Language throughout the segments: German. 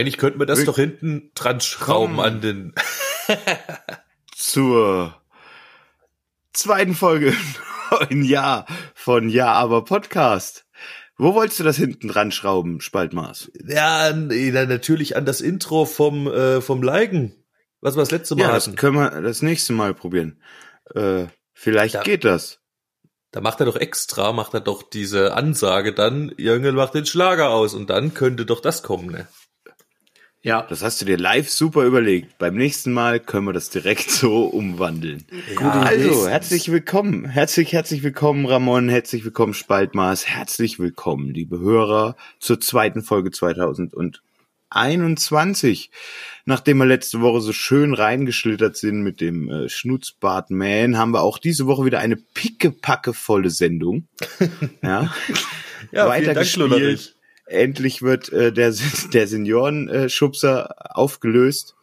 Eigentlich könnten wir das doch hinten dran schrauben an den. zur zweiten Folge im Jahr von Ja, aber Podcast. Wo wolltest du das hinten dran schrauben, Spaltmaß? Ja, natürlich an das Intro vom, äh, vom Leigen, was wir das letzte Mal ja, hatten. das können wir das nächste Mal probieren. Äh, vielleicht Ja. geht das. Da macht er doch extra, macht er doch diese Ansage dann, Jürgen macht den Schlager aus und dann könnte doch das kommen, ne? Ja, Das hast du dir live super überlegt. Beim nächsten Mal können wir das direkt so umwandeln. also, herzlich willkommen. Herzlich, herzlich willkommen, Ramon. Herzlich willkommen, Spaltmaß. Herzlich willkommen, liebe Hörer, zur zweiten Folge 2021. Nachdem wir letzte Woche so schön reingeschlittert sind mit dem äh, Schnutzbart Man, haben wir auch diese Woche wieder eine pickepackevolle Sendung. ja. Ja, Weitergespielt. Endlich wird äh, der, der Senioren-Schubser aufgelöst.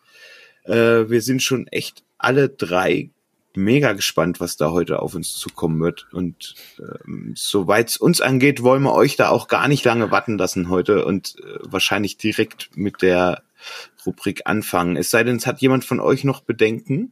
Äh, wir sind schon echt alle drei mega gespannt, was da heute auf uns zukommen wird. Und ähm, soweit es uns angeht, wollen wir euch da auch gar nicht lange warten lassen heute und äh, wahrscheinlich direkt mit der Rubrik anfangen. Es sei denn, es hat jemand von euch noch Bedenken.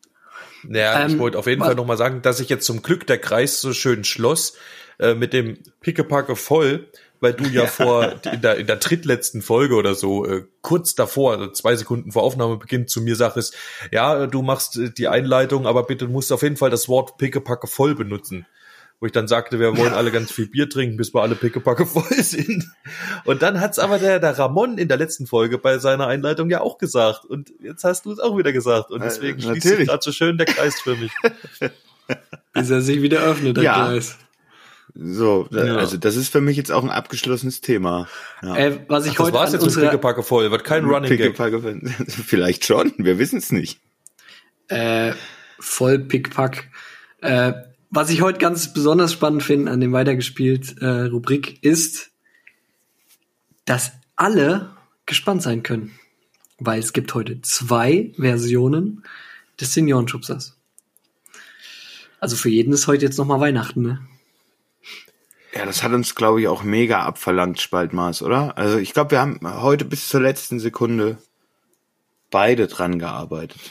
Naja, ich Ähm, wollte auf jeden Fall nochmal sagen, dass ich jetzt zum Glück der Kreis so schön schloss äh, mit dem Pickepacke voll, weil du ja vor in der, in der drittletzten Folge oder so, äh, kurz davor, also zwei Sekunden vor Aufnahmebeginn zu mir sagtest, ja, du machst äh, die Einleitung, aber bitte musst auf jeden Fall das Wort Pickepacke voll benutzen. Wo ich dann sagte, wir wollen alle ganz viel Bier trinken, bis wir alle Pickepacke voll sind. Und dann hat's aber der, der Ramon in der letzten Folge bei seiner Einleitung ja auch gesagt. Und jetzt hast du es auch wieder gesagt. Und Äh, deswegen schließt sich gerade so schön der Kreis für mich. bis er sich wieder öffnet, der Ja. Kreis. So, da- Ja. also das ist für mich jetzt auch ein abgeschlossenes Thema. Ja. Äh, was ich Ach, das heute war's an jetzt mit unserer, Pickepacke voll. Wird kein Running Gag. Vielleicht schon, wir wissen es nicht. äh, voll Pickpack. Äh, was ich heute ganz besonders spannend finde an dem weitergespielt äh, Rubrik ist, dass alle gespannt sein können, weil es gibt heute zwei Versionen des Seniorenschubsers. Also für jeden ist heute jetzt noch mal Weihnachten, ne? Ja, das hat uns, glaube ich, auch mega abverlangt, Spaltmaß, oder? Also ich glaube, wir haben heute bis zur letzten Sekunde beide dran gearbeitet.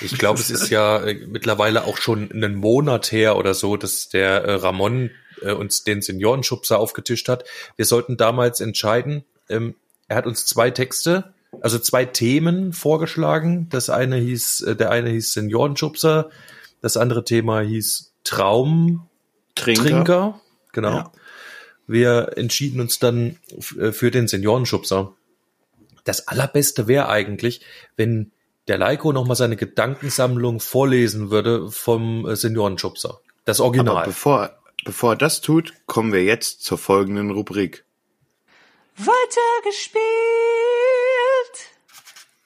Ich glaube, es ist ja äh, mittlerweile auch schon einen Monat her oder so, dass der äh, Ramon äh, uns den Seniorenschubser aufgetischt hat. Wir sollten damals entscheiden. Ähm, er hat uns zwei Texte, also zwei Themen vorgeschlagen. Das eine hieß, äh, der eine hieß Seniorenschubser, das andere Thema hieß Traumtrinker. Trinker. Genau. Ja. Wir entschieden uns dann äh, für den Seniorenschubser. Das allerbeste wäre eigentlich, wenn der Leiko nochmal seine Gedankensammlung vorlesen würde vom äh, Seniorenschubser. Das Aber Original. bevor, bevor er das tut, kommen wir jetzt zur folgenden Rubrik. Weitergespielt.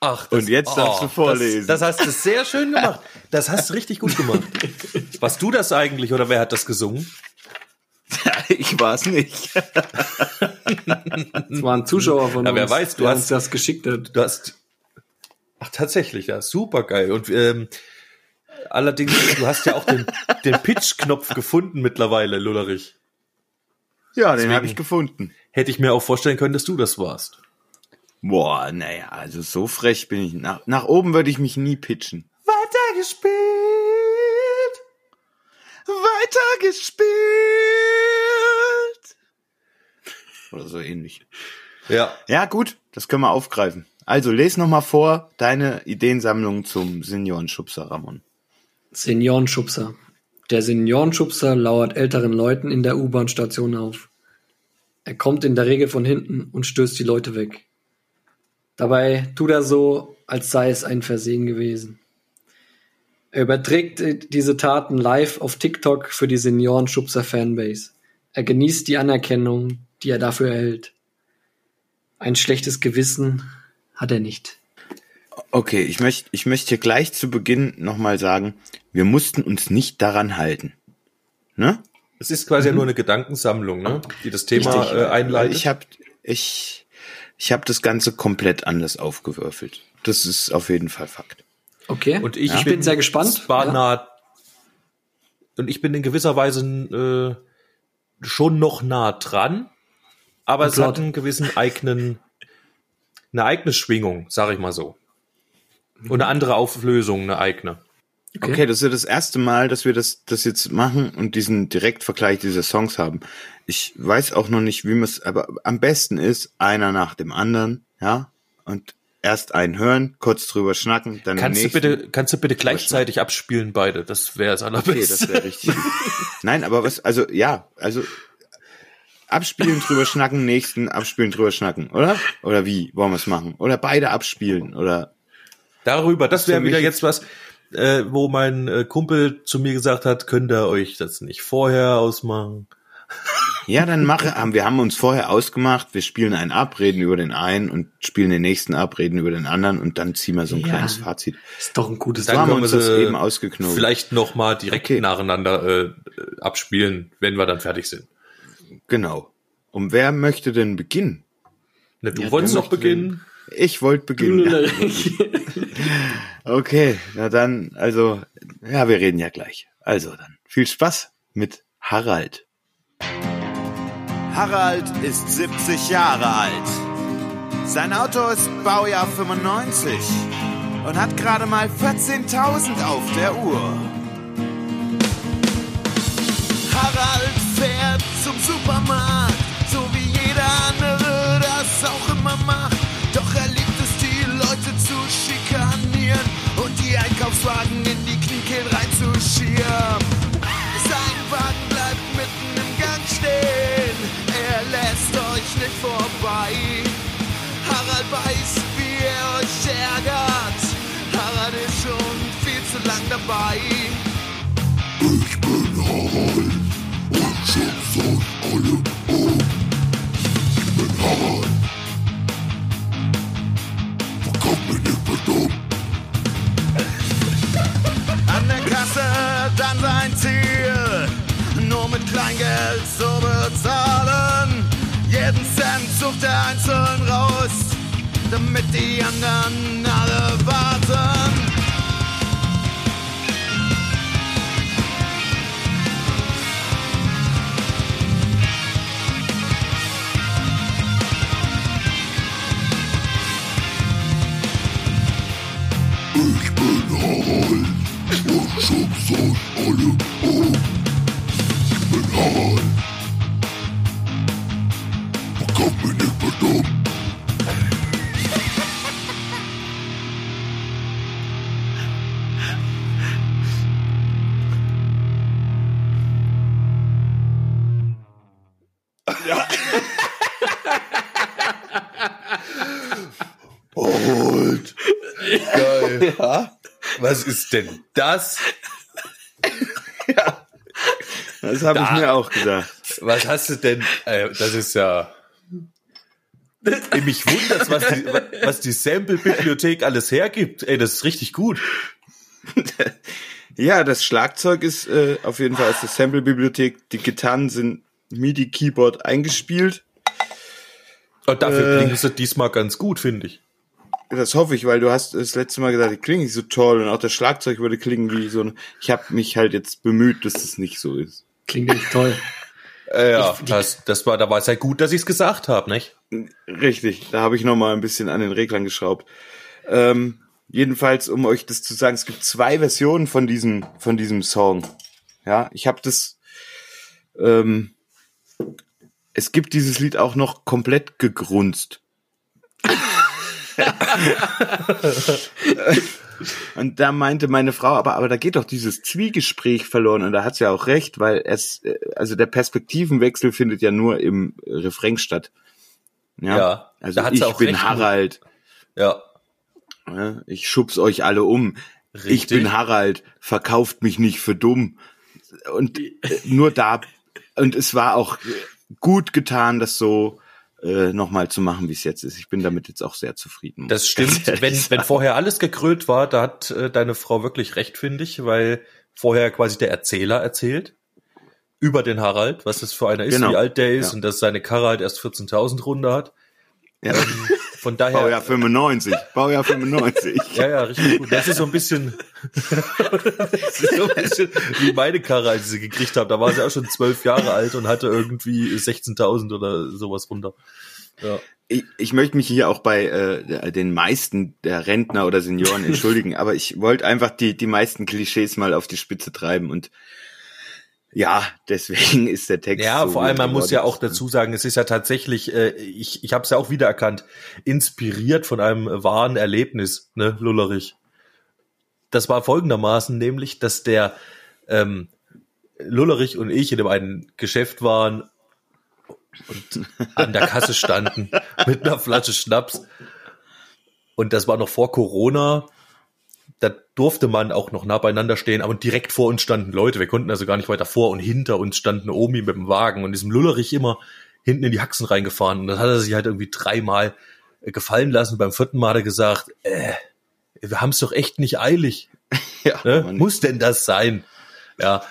Ach, Und jetzt darfst du vorlesen. Das, das hast du sehr schön gemacht. Das hast du richtig gut gemacht. Warst du das eigentlich oder wer hat das gesungen? ich war es nicht. Das war ein Zuschauer von Ja, uns, wer weiß, du hast- das geschickt hat. Du hast. Ach, tatsächlich, ja, super geil. Und ähm, allerdings, du hast ja auch den, den Pitch-Knopf gefunden mittlerweile, Lullerich. Ja, den habe ich gefunden. Hätte ich mir auch vorstellen können, dass du das warst. Boah, naja, also so frech bin ich. Nach, nach oben würde ich mich nie pitchen. Weitergespielt. Weitergespielt. Oder so ähnlich. Ja. Ja, gut, das können wir aufgreifen. Also, les noch mal vor deine Ideensammlung zum Seniorenschubser, Ramon. Seniorenschubser. Der Seniorenschubser lauert älteren Leuten in der U-Bahn-Station auf. Er kommt in der Regel von hinten und stößt die Leute weg. Dabei tut er so, als sei es ein Versehen gewesen. Er überträgt äh, diese Taten live auf TikTok für die Seniorenschubser-Fanbase. Er genießt die Anerkennung, die er dafür erhält. Ein schlechtes Gewissen hat er nicht. Okay, ich möchte ich möchte hier gleich zu Beginn noch mal sagen, wir mussten uns nicht daran halten. Ne? Es ist quasi ja nur eine Gedankensammlung, ne? die das Thema Richtig. äh, einleitet. Ich habe ich, ich hab das Ganze komplett anders aufgewürfelt. Das ist auf jeden Fall Fakt. Okay. und ich, ich bin, sehr gespannt. Zwar Ja. nah, und ich bin in gewisser Weise äh, schon noch nah dran, aber es hat einen gewissen eigenen, eine eigene Schwingung, sag ich mal so. Und eine andere Auflösung, eine eigene. Okay. das ist ja das erste Mal, dass wir das, das jetzt machen und diesen Direktvergleich dieser Songs haben. Ich weiß auch noch nicht, wie man es, aber am besten ist einer nach dem anderen, ja, und erst einen hören, kurz drüber schnacken, dann den Kannst du nächsten. bitte, kannst du bitte gleichzeitig abspielen beide? Das wäre das Okay, allerbeste. das wäre richtig. Nein, aber was, also ja, also abspielen, drüber schnacken, nächsten abspielen, drüber schnacken, oder? Oder wie wollen wir es machen? Oder beide abspielen, oder? Darüber, das wäre wieder jetzt- was, äh, wo mein äh, Kumpel zu mir gesagt hat, könnt ihr euch das nicht vorher ausmachen? Ja, dann mache, haben, wir haben uns vorher ausgemacht, wir spielen einen ab, reden über den einen und spielen den nächsten ab, reden über den anderen und dann ziehen wir so ein Ja. kleines Fazit. Ist doch ein gutes Dann haben wir uns das eben ausgeknotet. Vielleicht noch mal direkt Okay. nacheinander äh, abspielen, wenn wir dann fertig sind. Genau. Und wer möchte denn beginnen? Ne, du Ja, wolltest noch beginnen? Ich wollte beginnen. Ja. Okay, na dann, also, ja, wir reden ja gleich. Also dann, viel Spaß mit Harald. Harald ist 70 Jahre alt. Sein Auto ist Baujahr 95 und hat gerade mal 14.000 auf der Uhr. Harald fährt zum Supermarkt, so wie jeder andere das auch immer macht. Doch er liebt es, die Leute zu schikanieren und die Einkaufswagen in die Kniekehlen reinzuschieben. Sein Wagen bleibt mitten im Gang stehen, er lässt euch nicht vorbei. Harald weiß, wie er euch ärgert. Harald ist schon viel zu lang dabei. An der Kasse dann sein Ziel, nur mit Kleingeld zu bezahlen. Jeden Cent sucht er einzeln raus, damit die anderen alle warten. Ich bin Harald und schub's euch alle um. Ich bin Harald. Man kann mich nicht verdammt. Was ist denn das? Das habe ich Da. mir auch gedacht. Was hast du denn? Äh, das ist ja. Ey, Mich wundert, was die, was die Sample-Bibliothek alles hergibt. Ey, das ist richtig gut. Ja, das Schlagzeug ist äh, auf jeden Fall aus der Sample-Bibliothek. Die Gitarren sind MIDI-Keyboard eingespielt. Und dafür Äh. klingen sie diesmal ganz gut, finde ich. Das hoffe ich, weil du hast das letzte Mal gesagt, die klingen nicht so toll und auch das Schlagzeug würde klingen wie so ein. Ich habe mich halt jetzt bemüht, dass das nicht so ist. Klingt echt toll. Äh, ja, das, das war, da war es ja gut, dass ich es gesagt habe, nicht? Richtig, da habe ich noch mal ein bisschen an den Reglern geschraubt. Ähm, jedenfalls, um euch das zu sagen, es gibt zwei Versionen von diesem von diesem Song. Ja, ich habe das. Ähm, es gibt dieses Lied auch noch komplett gegrunzt. Und da meinte meine Frau, aber, aber da geht doch dieses Zwiegespräch verloren. Und da hat sie ja auch recht, weil es, äh, also der Perspektivenwechsel findet ja nur im Refrain statt. Ja. Ja, also ich bin recht. Harald. Ja, Ja, ich schubs euch alle um. Ich Richtig. bin Harald. Verkauft mich nicht für dumm. Und äh, nur da, und es war auch gut getan, das so äh, nochmal zu machen, wie es jetzt ist. Ich bin damit jetzt auch sehr zufrieden. Das stimmt. Wenn, sagen. wenn vorher alles gekrölt war, da hat äh, deine Frau wirklich recht, finde ich, weil vorher quasi der Erzähler erzählt über den Harald, was das für einer ist, Genau. wie alt der ist Ja. und dass seine Karre halt erst 14.000 Runde hat. ja. Von daher, Baujahr 95. Baujahr 95. ja, ja, richtig gut. Das ist so ein bisschen, das ist so ein bisschen wie meine Karre, als ich sie gekriegt habe. Da war sie auch schon zwölf Jahre alt und hatte irgendwie 16.000 oder sowas runter. Ja. Ich, ich möchte mich hier auch bei äh, den meisten der Rentner oder Senioren entschuldigen, aber ich wollte einfach die, die meisten Klischees mal auf die Spitze treiben und ja, deswegen ist der Text. Ja, so vor allem, man muss ja auch dazu sagen, es ist ja tatsächlich, äh, ich, ich habe es ja auch wiedererkannt, inspiriert von einem wahren Erlebnis, ne, Lullerich. Das war folgendermaßen, nämlich, dass der ähm, Lullerich und ich in dem einen Geschäft waren und an der Kasse standen mit einer Flasche Schnaps. Und das war noch vor Corona. Da durfte man auch noch nah beieinander stehen, aber direkt vor uns standen Leute. Wir konnten also gar nicht weiter vor und hinter uns standen Omi mit dem Wagen und diesem Lullerich immer hinten in die Haxen reingefahren. Und dann hat er sich halt irgendwie dreimal gefallen lassen. Beim vierten Mal hat er gesagt, äh, wir haben es doch echt nicht eilig. Ja, Ne? Muss denn das sein? Ja.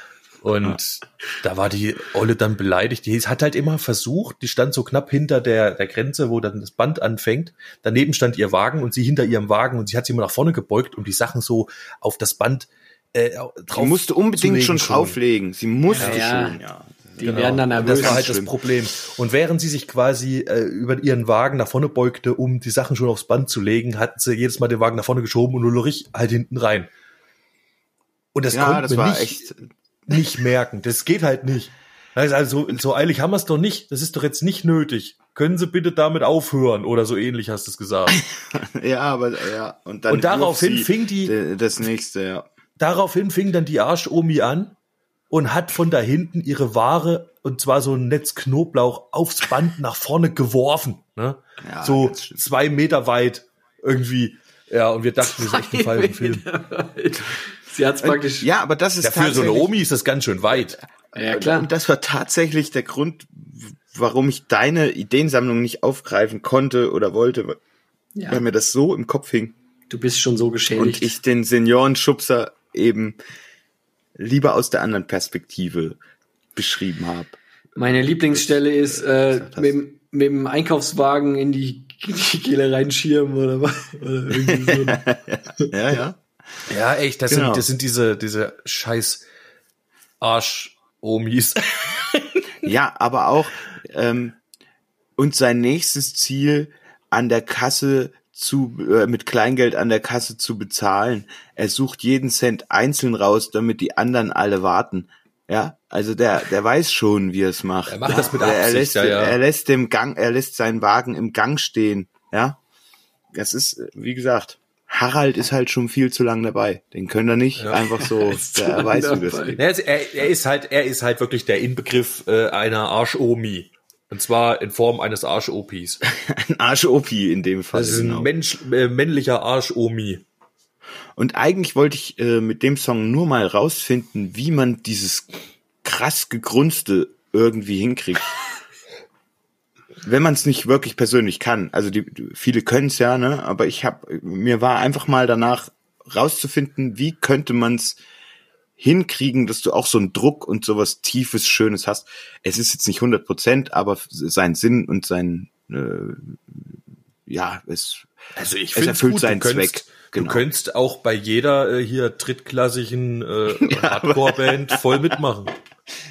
Und da war die Olle dann beleidigt. Die hat halt immer versucht, die stand so knapp hinter der, der Grenze, wo dann das Band anfängt. Daneben stand ihr Wagen und sie hinter ihrem Wagen und sie hat sich immer nach vorne gebeugt, um die Sachen so auf das Band äh, drauf Sie musste unbedingt schon legen drauflegen. Sie musste Ja. schon, ja. Die werden dann und das nervös. war halt das. Problem. Und während sie sich quasi äh, über ihren Wagen nach vorne beugte, um die Sachen schon aufs Band zu legen, hat sie jedes Mal den Wagen nach vorne geschoben und Ulrich halt hinten rein. Und das Ja, konnte das war nicht, echt. Nicht merken. Das geht halt nicht. Also, so eilig haben wir es doch nicht. Das ist doch jetzt nicht nötig. Können Sie bitte damit aufhören? Oder so ähnlich hast du es gesagt. Ja, aber ja. Und dann Und daraufhin fing die- das nächste, ja. Daraufhin fing dann die Arsch-Omi an und hat von da hinten ihre Ware, und zwar so ein Netz Knoblauch, aufs Band nach vorne geworfen. Ne? Ja, so zwei Meter weit irgendwie. Ja, und wir dachten, das ist echt ein Fall im Film. Sie hat's praktisch. Ja, aber das ist Ja, für so eine Omi ist das ganz schön weit. ja klar. Und das war tatsächlich der Grund, warum ich deine Ideensammlung nicht aufgreifen konnte oder wollte, weil Ja, mir das so im Kopf hing. du bist schon so geschädigt. Und ich den Seniorenschubser eben lieber aus der anderen Perspektive beschrieben habe. Meine Lieblingsstelle ist äh, mit, dem- mit dem Einkaufswagen in die, die Kehle reinschieben oder was. Oder irgendwie so. Ja, ja. Ja, echt, das, Genau. sind, das sind diese, diese scheiß Arsch-Omis. Ja, aber auch ähm, und sein nächstes Ziel an der Kasse zu äh, mit Kleingeld an der Kasse zu bezahlen. Er sucht jeden Cent einzeln raus, damit die anderen alle warten. Ja, also der der weiß schon, wie er es macht. Er macht das mit er, er Absicht, lässt ja, ja. er lässt den Gang, er lässt seinen Wagen im Gang stehen. Ja, das ist wie gesagt. Harald ist halt schon viel zu lang dabei. Den können wir nicht einfach so. Der weiß, wie das geht. Ja, er, er ist halt, er ist halt wirklich der Inbegriff äh, einer Arsch-Omi. Und zwar in Form eines Arsch-Opis. Ein Arsch-Opi in dem Fall. Das ist ein genau. Mensch, äh, männlicher Arsch-Omi. Und eigentlich wollte ich äh, mit dem Song nur mal rausfinden, wie man dieses krass gegrunzte irgendwie hinkriegt. Wenn man es nicht wirklich persönlich kann. Also die, viele können es ja, ne? Aber ich habe mir war einfach mal danach rauszufinden, wie könnte man es hinkriegen, dass du auch so einen Druck und sowas tiefes, schönes hast. Es ist jetzt nicht 100 Prozent, aber sein Sinn und sein äh, ja, es Also ich Es erfüllt gut, seinen Zweck, genau. Du könntest auch bei jeder äh, hier drittklassigen äh, Hardcore-Band voll mitmachen.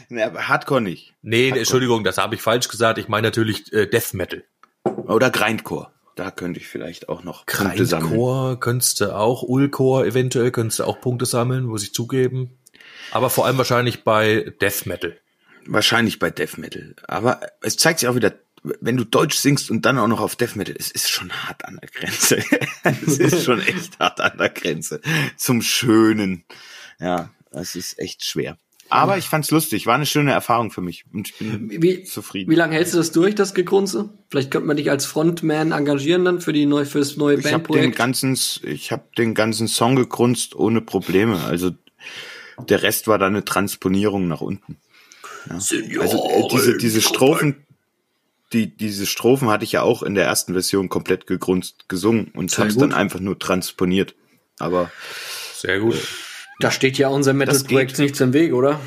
ne, aber Hardcore nicht. Nee, Entschuldigung, das habe ich falsch gesagt. Ich meine natürlich äh, Death Metal. Oder Grindcore. Da könnte ich vielleicht auch noch Punkte sammeln. Grindcore könntest du auch, Ulcore eventuell könntest du auch Punkte sammeln, muss ich zugeben. Aber vor allem wahrscheinlich bei Death Metal. Wahrscheinlich bei Death Metal. Aber es zeigt sich auch wieder, wenn du Deutsch singst und dann auch noch auf Death Metal, es ist schon hart an der Grenze. es ist schon echt hart an der Grenze. Zum Schönen. Ja, es ist echt schwer. Aber ich fand's lustig, war eine schöne Erfahrung für mich und ich bin Wie, zufrieden. wie lange hältst du das durch, das Gegrunze? Vielleicht könnte man dich als Frontman engagieren dann für die neu, fürs neue ich habe den Bandprojekt. ganzen, ich habe den ganzen Song gegrunzt ohne Probleme. Also der Rest war dann eine Transponierung nach unten. Ja. Also äh, diese, diese Strophen, die diese Strophen hatte ich ja auch in der ersten Version komplett gegrunzt gesungen und hab's gut. dann einfach nur transponiert. Aber Sehr gut. Da steht ja unser Metal-Projekt nichts im Weg, oder?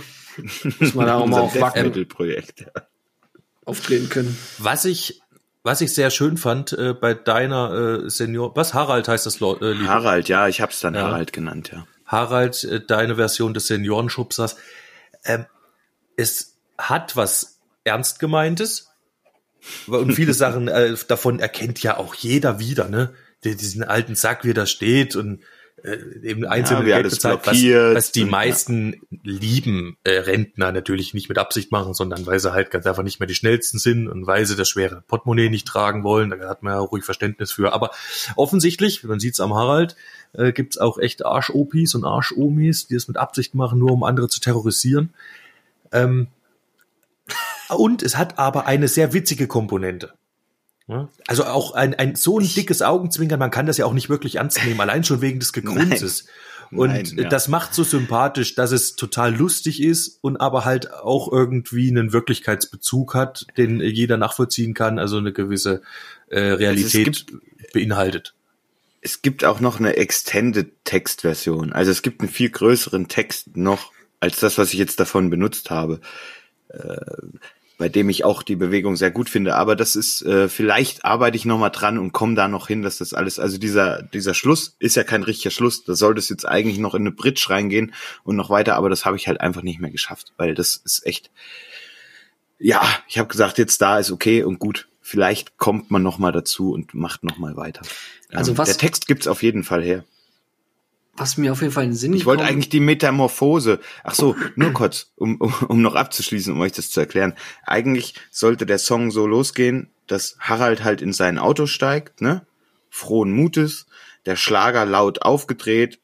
Muss man da auch mal auf Death Wacken Metal Projekt. Ja. auftreten können. Was ich, was ich sehr schön fand äh, bei deiner äh, Senior, was Harald heißt das, äh, Harald, ja, ich hab's dann Ja. Harald genannt, ja. Harald, äh, deine Version des Seniorenschubsers. Ähm, es hat was ernst gemeintes, Und viele Sachen äh, davon erkennt ja auch jeder wieder, ne? Der, diesen alten Sack, wie er da steht und äh, eben einzelne wie Geld bezahlt, was, was die und, ja. meisten lieben äh, Rentner natürlich nicht mit Absicht machen, sondern weil sie halt ganz einfach nicht mehr die schnellsten sind und weil sie das schwere Portemonnaie nicht tragen wollen. Da hat man ja ruhig Verständnis für. Aber offensichtlich, man sieht's am Harald, äh, gibt's auch echt Arsch-Opis und Arsch-Omis, die es mit Absicht machen, nur um andere zu terrorisieren. Ähm, und es hat aber eine sehr witzige Komponente. Also auch ein, ein so ein dickes Augenzwinkern, man kann das ja auch nicht wirklich ernst nehmen, allein schon wegen des Gegrunzes. Und Nein, ja. das macht so sympathisch, dass es total lustig ist und aber halt auch irgendwie einen Wirklichkeitsbezug hat, den jeder nachvollziehen kann, also eine gewisse äh, Realität gibt- beinhaltet. Es gibt auch noch eine Extended Textversion. Also es gibt einen viel größeren Text noch als das, was ich jetzt davon benutzt habe. Bei dem ich auch die Bewegung sehr gut finde. Aber das ist, äh, vielleicht arbeite ich nochmal dran und komme da noch hin, dass das alles, also dieser, dieser Schluss ist ja kein richtiger Schluss. Da sollte es jetzt eigentlich noch in eine Bridge reingehen und noch weiter, aber das habe ich halt einfach nicht mehr geschafft, weil das ist echt, ja, ich habe gesagt, jetzt da ist okay und gut. Vielleicht kommt man noch mal dazu und macht noch mal weiter. Also Ähm, was- der Text gibt's auf jeden Fall her. Was mir auf jeden Fall in den Sinn Ich wollte eigentlich die Metamorphose. Ach so, nur kurz, um, um, um noch abzuschließen, um euch das zu erklären. Eigentlich sollte der Song so losgehen, dass Harald halt in sein Auto steigt, ne? Frohen Mutes, der Schlager laut aufgedreht,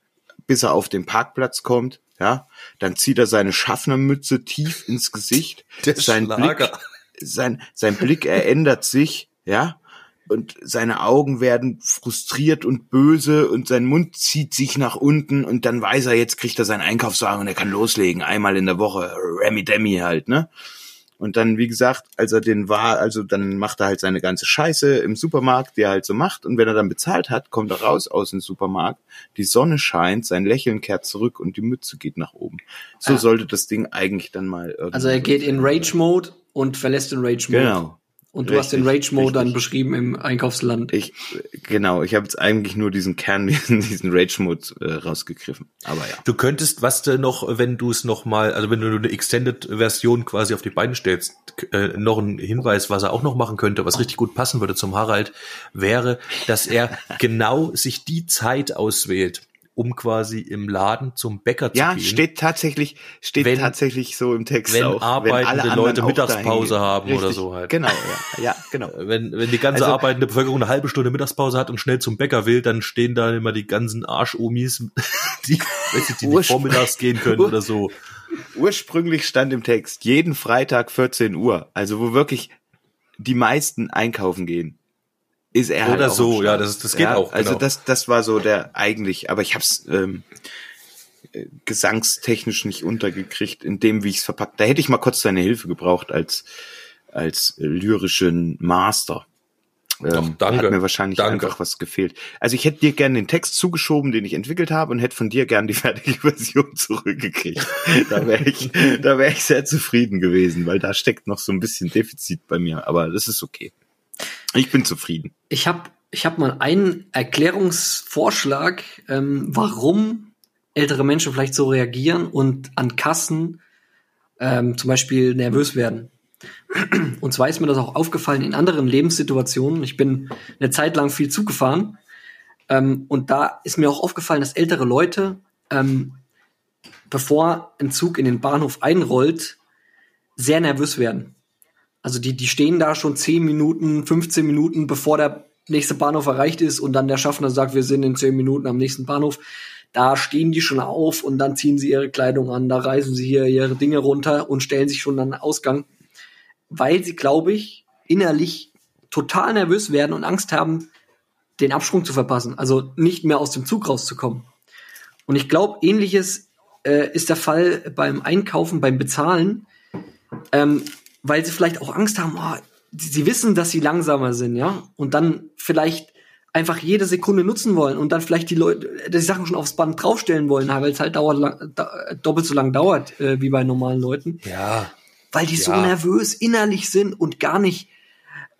bis er auf den Parkplatz kommt, ja? Dann zieht er seine Schaffnermütze tief ins Gesicht. Der sein Schlager. Blick, sein, sein Blick ändert sich, ja? Und seine Augen werden frustriert und böse und sein Mund zieht sich nach unten und dann weiß er, jetzt kriegt er seinen Einkaufswagen und er kann loslegen, einmal in der Woche, Remy Demi halt, ne? Und dann, wie gesagt, als er den war, also dann macht er halt seine ganze Scheiße im Supermarkt, die er halt so macht. Und wenn er dann bezahlt hat, kommt er raus aus dem Supermarkt. Die Sonne scheint, sein Lächeln kehrt zurück und die Mütze geht nach oben. So Ja. sollte das Ding eigentlich dann mal irgendwie. Also er geht in Rage-Mode und verlässt den Rage-Mode. Genau. Und du hast den Richtig, Rage-Mode dann richtig. beschrieben im Einkaufsland. Ich, genau, ich habe jetzt eigentlich nur diesen Kern, diesen, diesen Rage-Mode äh, rausgegriffen. Aber ja. Du könntest, was du noch, wenn du es noch mal, also wenn du eine Extended-Version quasi auf die Beine stellst, äh, noch ein Hinweis, was er auch noch machen könnte, was richtig gut passen würde zum Harald, wäre, dass er genau sich die Zeit auswählt, um quasi im Laden zum Bäcker zu Ja, gehen. steht tatsächlich, steht Wenn- tatsächlich so im Text wenn auch. arbeitende alle anderen Leute Mittagspause haben gehen. oder Richtig, so halt. Genau, ja, ja genau. Wenn, wenn die ganze Also- arbeitende Bevölkerung eine halbe Stunde Mittagspause hat und schnell zum Bäcker will, dann stehen da immer die ganzen Arschomis, die, weiß ich, die nicht Urspr- vormittags gehen können oder so. Ursprünglich stand im Text, jeden Freitag 14 Uhr, also wo wirklich die meisten einkaufen gehen, ist er halt Oder auch so, ja, das- das geht auch, Also genau. das, das war so der eigentlich, aber ich hab's ähm, äh, gesangstechnisch nicht untergekriegt, in dem, wie ich es verpackt. Da hätte ich mal kurz seine Hilfe gebraucht als als äh, lyrischen Master. Ähm, Doch, danke. Hat mir wahrscheinlich Danke. einfach was gefehlt. Also ich hätte dir gerne den Text zugeschoben, den ich entwickelt habe, und hätte von dir gern die fertige Version zurückgekriegt. da wäre ich, da wäre ich sehr zufrieden gewesen, weil da steckt noch so ein bisschen Defizit bei mir. Aber das ist okay. Ich bin zufrieden. Ich habe ich hab mal einen Erklärungsvorschlag, ähm, warum ältere Menschen vielleicht so reagieren und an Kassen ähm, zum Beispiel nervös werden. Und zwar ist mir das auch aufgefallen in anderen Lebenssituationen. Ich bin eine Zeit lang viel Zug gefahren ähm, und da ist mir auch aufgefallen, dass ältere Leute, ähm, bevor ein Zug in den Bahnhof einrollt, sehr nervös werden. Also die, die stehen da schon 10 Minuten, 15 Minuten, bevor der nächste Bahnhof erreicht ist und dann der Schaffner sagt, wir sind in 10 Minuten am nächsten Bahnhof. Da stehen die schon auf und dann ziehen sie ihre Kleidung an, da reißen sie hier ihre Dinge runter und stellen sich schon an den Ausgang, weil sie, glaube ich, innerlich total nervös werden und Angst haben, den Absprung zu verpassen, also nicht mehr aus dem Zug rauszukommen. Und ich glaube, ähnliches äh, ist der Fall beim Einkaufen, beim Bezahlen, ähm, weil sie vielleicht auch Angst haben, oh, sie wissen, dass sie langsamer sind, ja, und dann vielleicht einfach jede Sekunde nutzen wollen und dann vielleicht die Leute die Sachen schon aufs Band draufstellen wollen, weil es halt dauert lang, da, doppelt so lang dauert äh, wie bei normalen Leuten, Ja, weil die so Ja. nervös innerlich sind und gar nicht,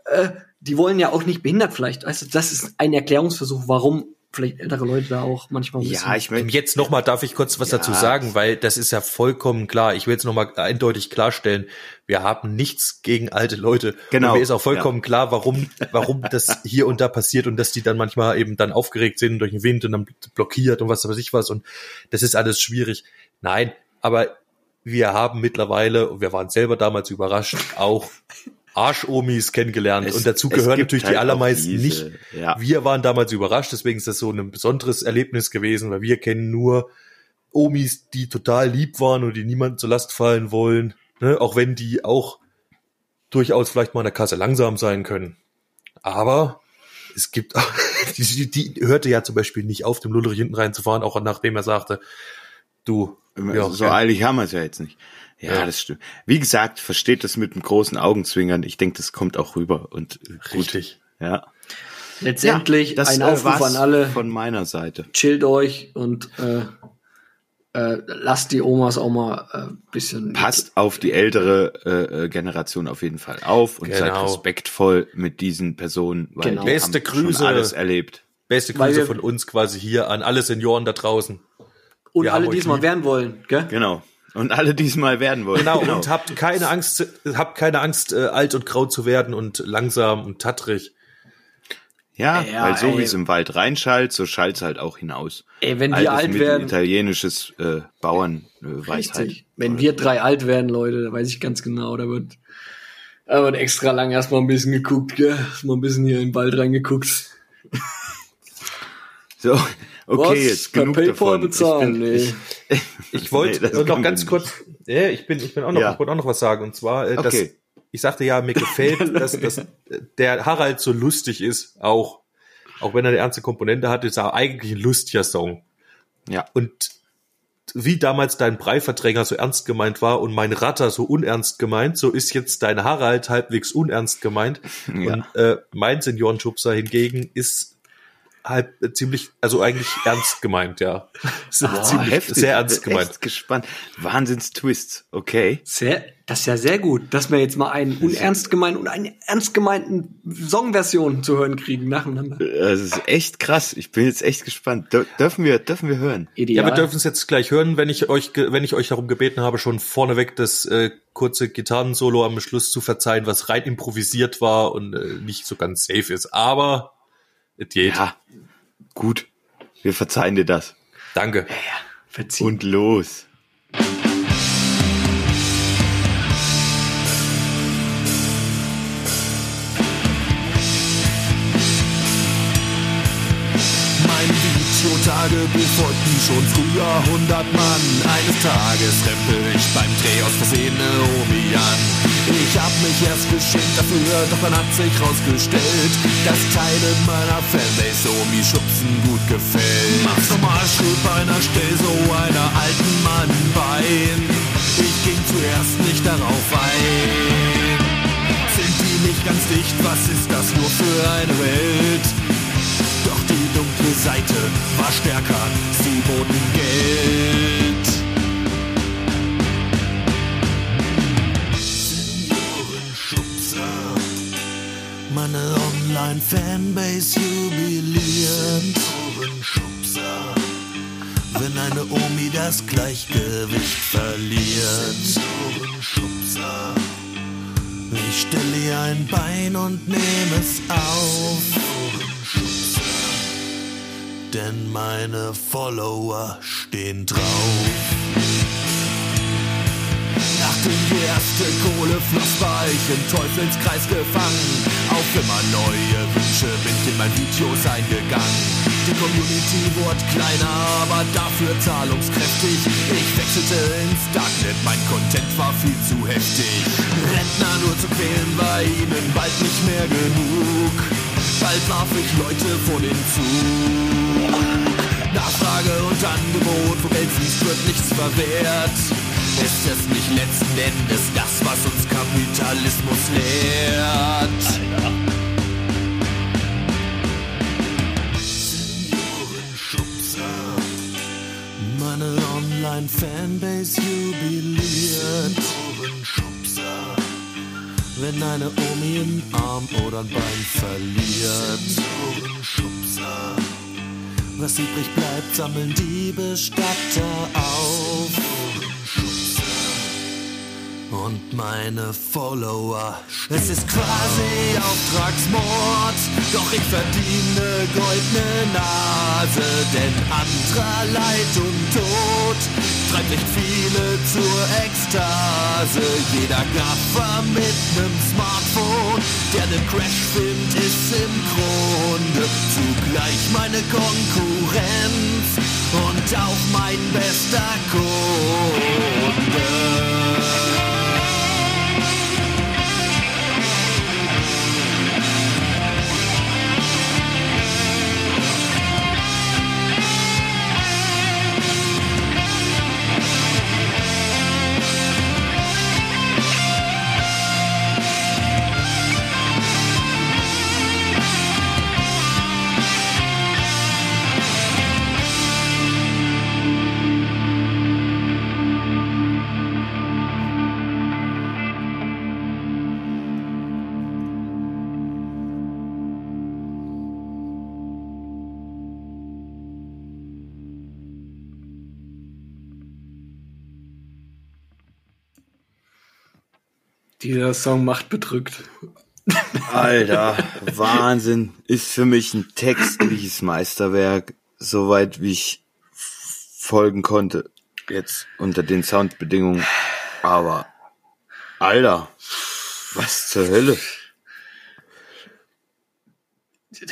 äh, die wollen ja auch nicht behindert vielleicht. Also das ist ein Erklärungsversuch, warum vielleicht ältere Leute da auch manchmal. Ja, ich möchte Jetzt nochmal darf ich kurz was Ja. dazu sagen, weil das ist ja vollkommen klar. Ich will jetzt nochmal eindeutig klarstellen, wir haben nichts gegen alte Leute. Genau, Und mir ist auch vollkommen klar, warum, warum das hier und da passiert und dass die dann manchmal eben dann aufgeregt sind durch den Wind und dann blockiert und was weiß ich was und das ist alles schwierig. Nein, aber wir haben mittlerweile, und wir waren selber damals überrascht, auch Arschomis kennengelernt Es- und dazu gehören natürlich halt die allermeisten nicht. ja. Wir waren damals überrascht, deswegen ist das so ein besonderes Erlebnis gewesen, weil wir kennen nur Omis, die total lieb waren und die niemandem zur Last fallen wollen, ne? auch wenn die auch durchaus vielleicht mal an der Kasse langsam sein können. Aber es gibt die, die, die hörte ja zum Beispiel nicht auf, dem Lullerich hinten reinzufahren, auch nachdem er sagte, du, so ja, eilig haben wir es ja jetzt nicht. Ja, Ja. das stimmt. Wie gesagt, versteht das mit einem großen Augenzwinkern. Ich denke, das kommt auch rüber und gut. richtig. Ja. Letztendlich das, ein äh, Aufruf an alle, von meiner Seite. chillt euch und äh, äh, lasst die Omas auch mal ein äh, bisschen. Passt auf die ältere äh, äh, Generation auf jeden Fall auf und seid Genau. respektvoll mit diesen Personen, weil Genau. die Beste haben schon Grüße. alles erlebt. Beste Grüße wir- von uns quasi hier an alle Senioren da draußen. Und wir alle, euch die es mal werden wollen, gell? Genau. Und alle diesmal werden wollen. Genau, und habt keine Angst, habt keine Angst, äh, alt und grau zu werden und langsam und tattrig. Ja, Ja, weil so ey. wie es im Wald reinschallt, so schallt halt auch hinaus. Ey, wenn Altes wir alt werden, italienisches äh, Bauern äh, richtig. Wenn wir drei alt werden, Leute, da weiß ich ganz genau, da wird, da wird extra lang erstmal ein bisschen geguckt, gell? Erstmal ein bisschen hier in den Wald reingeguckt. So, okay, Was? jetzt Per genug PayPal davon. bezahlen? Ich bin, Nee. Ich wollte Nee, noch ganz kurz, ja, ich bin, ich bin auch noch, Ja. ich wollte auch noch was sagen und zwar, äh, dass, Okay. ich sagte ja, mir gefällt, dass, dass der Harald so lustig ist, auch, auch wenn er eine ernste Komponente hat, ist er eigentlich ein lustiger Song. ja, Und wie damals dein Breiverdränger so ernst gemeint war und mein Ratter so unernst gemeint, so ist jetzt dein Harald halbwegs unernst gemeint. Ja. Und äh, mein Seniorenschubser hingegen ist halb äh, ziemlich, also eigentlich ernst gemeint, ja. Ist Boah, ziemlich, heftig. sehr ernst Ich bin gemeint. Echt gespannt. Wahnsinns-Twist. Okay. Sehr, das ist ja sehr gut, dass wir jetzt mal einen unernst gemeinten und einen ernst gemeinten Songversion zu hören kriegen nacheinander. Das ist echt krass. Ich bin jetzt echt gespannt. Dür dürfen wir, dürfen wir hören? Ja, Ideal. wir dürfen es jetzt gleich hören, wenn ich euch, wenn ich euch darum gebeten habe, schon vorneweg das äh, kurze Gitarrensolo am Schluss zu verzeihen, was rein improvisiert war und äh, nicht so ganz safe ist. Aber geht. Ja. Gut. Wir verzeihen dir das. Danke. Verziehen. Und los. Mein Videotagebuch folgten schon früher 100 Mann. Eines Tages rempel ich beim Dreh aus Versehen eine Omi an. Ich hab mich erst geschämt dafür, doch dann hat sich rausgestellt, dass Teile meiner Fanbase Omi Schubsen gut gefällt. Mach's schrieb einer, stell so einer alten Mann Bein. Ich ging zuerst nicht darauf ein. Sind die nicht ganz dicht? Was ist das nur für eine Welt? Doch die dunkle Seite war stärker, sie boten Geld. Meine Online-Fanbase jubiliert. Seniorenschubser, wenn eine Omi das Gleichgewicht verliert. Seniorenschubser. Ich stelle ihr ein Bein und nehme es auf. Denn meine Follower stehen drauf. Erste Kohle floss, war ich im Teufelskreis gefangen. Auf immer neue Wünsche bin ich in mein Videos eingegangen. Die Community wurde kleiner, aber dafür zahlungskräftig. Ich wechselte ins Darknet, mein Content war viel zu heftig. Rentner nur zu quälen war ihnen bald nicht mehr genug. Bald warf ich Leute vor den Zug. Nachfrage und Angebot, wo Geld fließt, wird nichts verwehrt. Ist es nicht letzten Endes das, was uns Kapitalismus lehrt? Seniorenschubser, meine Online-Fanbase jubiliert. Wenn eine Omi einen Arm oder ein Bein verliert. Was übrig bleibt, sammeln die Bestatter auf. Und meine Follower. Es ist quasi Auftragsmord, doch ich verdiene goldene Nase, denn anderer Leid und Tod treibt nicht viele zur Ekstase. Jeder Gaffer mit nem Smartphone, der nen Crash filmt, ist im Grunde zugleich meine Konkurrenz und auch mein bester Kunde. Dieser Song macht bedrückt. Alter, Wahnsinn. Ist für mich ein textliches Meisterwerk, soweit wie ich folgen konnte. Jetzt unter den Soundbedingungen. Aber, Alter, was zur Hölle?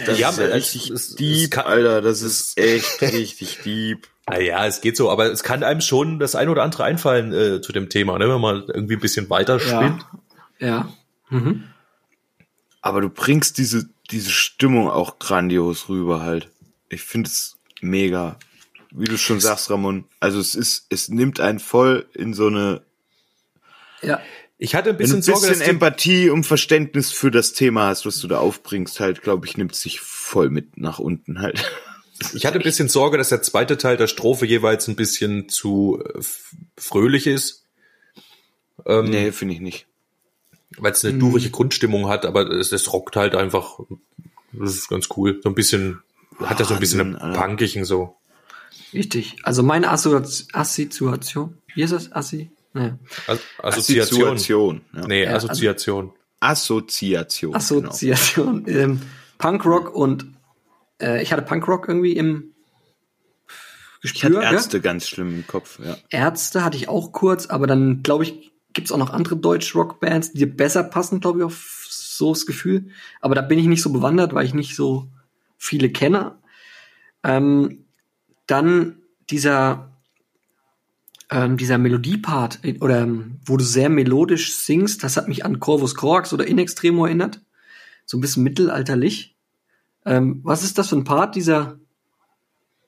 Das Ja, ist ja es- richtig es- es deep, kann- Alter. Das ist echt richtig deep. Naja, es geht so, aber es kann einem schon das ein oder andere einfallen äh, zu dem Thema, ne? wenn man irgendwie ein bisschen weiter spinnt. Ja. Mhm. Aber du bringst diese, diese Stimmung auch grandios rüber halt. Ich finde es mega. Wie du schon sagst, Ramon. Also es ist, es nimmt einen voll in so eine, Ja. Ich hatte ein wenn du bisschen ein Sorge, bisschen die, Empathie und Verständnis für das Thema hast, was du da aufbringst, halt, glaube ich, nimmt sich voll mit nach unten halt. Ich hatte ein bisschen Sorge, dass der zweite Teil der Strophe jeweils ein bisschen zu äh, fröhlich ist, ähm, Nee, finde ich nicht. weil es eine durige Grundstimmung hat, aber es, es rockt halt einfach. Das ist ganz cool. So ein bisschen, hat ja so ein bisschen Wahnsinn, einen punkigen so. Richtig. Also meine Assozi Assoziation. Wie ist das? Assi? Nee. As- Assoziation. Assoziation. Ja. Nee, Ja, also- Assoziation. Assoziation. Genau. Assoziation. Ähm, Punkrock und äh, ich hatte Punkrock irgendwie im Ich Gespür. hatte gell? Ärzte ganz schlimm im Kopf, ja. Ärzte hatte ich auch kurz, aber dann glaube ich, gibt's auch noch andere Deutsch-Rock-Bands, die dir besser passen, glaube ich, auf so das Gefühl. Aber da bin ich nicht so bewandert, weil ich nicht so viele kenne. Ähm, dann dieser ähm, dieser Melodiepart äh, oder ähm, wo du sehr melodisch singst, das hat mich an Corvus Corax oder In Extremo erinnert. So ein bisschen mittelalterlich. Ähm, was ist das für ein Part, dieser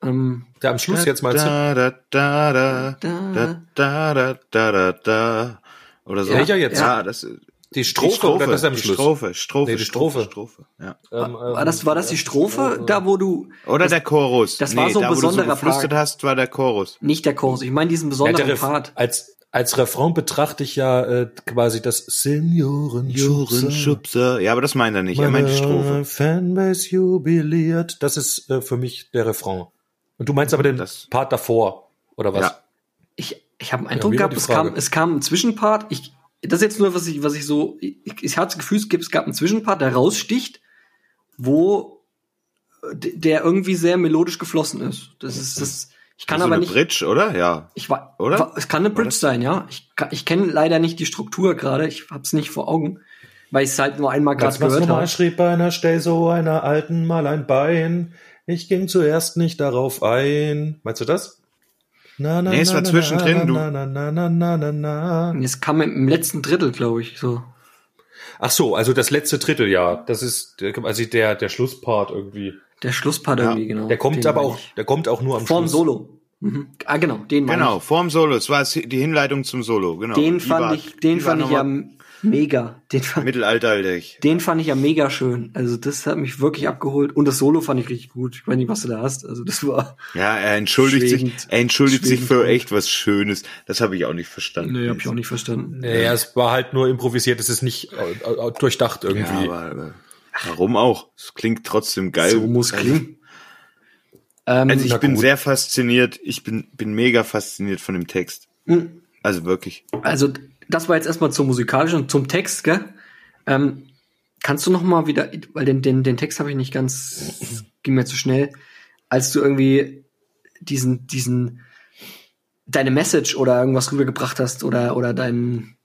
ähm, Der am Schluss jetzt du? Da, da, da, da, da, da, da, da, da, da. Oder so. Ja, ja, jetzt. Ja, das Die Strophe, oder das am die Schluss? Strophe, Strophe, Nee, die Strophe. Strophe, ja. Ähm, war das war das die Strophe, da wo du Oder der Chorus. das war so ein da, wo besonderer du so geflüstert Part. hast, war der Chorus. nicht der Chorus, ich meine diesen Ja, besonderen der Ref- Part. als, als Refrain betrachte ich ja äh, quasi das Seniorenschubser. Schubser. Ja, aber das meint er nicht. Er meint die Strophe. Fanbase jubiliert. Das ist äh, für mich der Refrain. Und du meinst aber den Das- Part davor, oder was? Ja. Ich, ich habe einen Eindruck war gehabt, es kam, es kam ein Zwischenpart. Ich, das ist jetzt nur, was ich, was ich so, ich, ich hatte das Gefühl, es gibt, es gab einen Zwischenpart, der raussticht, wo der irgendwie sehr melodisch geflossen ist. Das ist das. Ich kann so aber eine nicht. Bridge, oder? Ja. Ich war, Oder? War, es kann eine Bridge sein, ja. Ich, ich kenne leider nicht die Struktur gerade. Ich hab's nicht vor Augen, weil ich es halt nur einmal gerade gehört normal habe. schrieb einer, stell so einer alten mal ein Bein. Ich ging zuerst nicht darauf ein. Meinst du das? Na, na, Nee, es na, war na, zwischendrin, na, du- Na, na, na, na, na, na, na. Es kam im letzten Drittel, glaube ich, so. Ach so, also das letzte Drittel, ja. Das ist also der, der Schlusspart irgendwie. Der Schlusspart Ja. irgendwie, genau. Der kommt Den aber auch, der kommt auch nur am Vorm Schluss. Solo. Mhm. Ah, genau, den Genau, ich. vorm Solo. Es war die Hinleitung zum Solo. Genau. Den Die fand war- ich, den fand ich ja mega. Den fand, Mittelalterlich. den fand ich ja mega schön. Also das hat mich wirklich abgeholt. Und das Solo fand ich richtig gut. Ich weiß nicht, was du da hast. Also das war. Ja, er entschuldigt sich, er entschuldigt sich für gut. echt was Schönes. Das habe ich auch nicht verstanden. Nee, hab ich auch nicht verstanden. Naja, es war halt nur improvisiert, es ist nicht äh, äh, durchdacht Ja, irgendwie. aber, aber warum auch? Es klingt trotzdem geil. So muss klingen. Ähm, Also ich bin gut. sehr fasziniert. Ich bin, bin mega fasziniert von dem Text. Mhm. Also wirklich. Also, das war jetzt erstmal zum musikalischen und zum Text, gell? Ähm, kannst du noch mal wieder, weil den, den, den Text habe ich nicht ganz, ging mir zu schnell, als du irgendwie diesen, diesen, deine Message oder irgendwas rübergebracht hast oder, oder dein,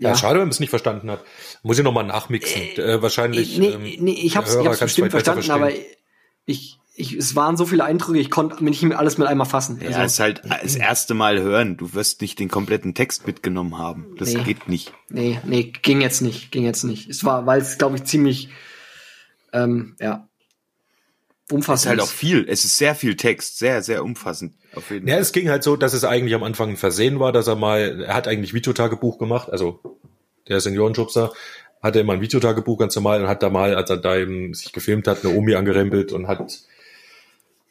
Ja, schade, wenn man es nicht verstanden hat. Muss ich nochmal nachmixen. Äh, wahrscheinlich. nee, ähm, nee, ich hab's kann's bestimmt verstanden, aber ich, ich, es waren so viele Eindrücke, ich konnte mir nicht alles mit einmal fassen. Ja, es ist halt das erste Mal hören. Du wirst nicht den kompletten Text mitgenommen haben. Das Nee. geht nicht. Nee, nee, ging jetzt nicht, ging jetzt nicht. Es war, weil es, glaube ich, ziemlich, ähm, ja, Es ist umfassend halt auch viel. Es ist sehr viel Text. Sehr, sehr umfassend. Auf jeden Ja, Fall. es ging halt so, dass es eigentlich am Anfang ein Versehen war, dass er mal, er hat eigentlich Videotagebuch gemacht, also der Seniorenschubser hatte immer ein Videotagebuch ganz normal und hat da mal, als er da eben sich gefilmt hat, eine Omi angerempelt und hat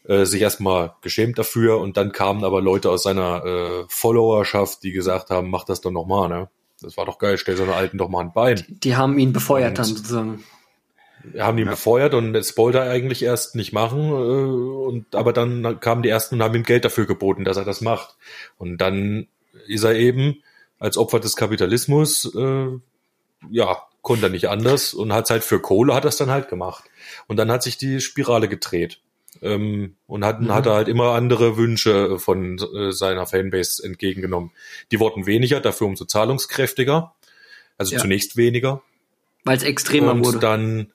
äh, sich erstmal geschämt dafür und dann kamen aber Leute aus seiner äh, Followerschaft, die gesagt haben, mach das doch nochmal, ne? Das war doch geil, stell so einer Alten doch mal ein Bein. Die haben ihn befeuert Und- dann sozusagen. Haben ihn befeuert und das wollte er eigentlich erst nicht machen. Äh, und aber dann kamen die ersten und haben ihm Geld dafür geboten, dass er das macht. Und dann ist er eben als Opfer des Kapitalismus, äh, ja, konnte er nicht anders und hat halt für Kohle hat er es dann halt gemacht. Und dann hat sich die Spirale gedreht. Ähm, und hat, hat er halt immer andere Wünsche von äh, seiner Fanbase entgegengenommen. Die wurden weniger, dafür umso zahlungskräftiger. Also Ja. zunächst weniger. Weil es extremer und wurde. dann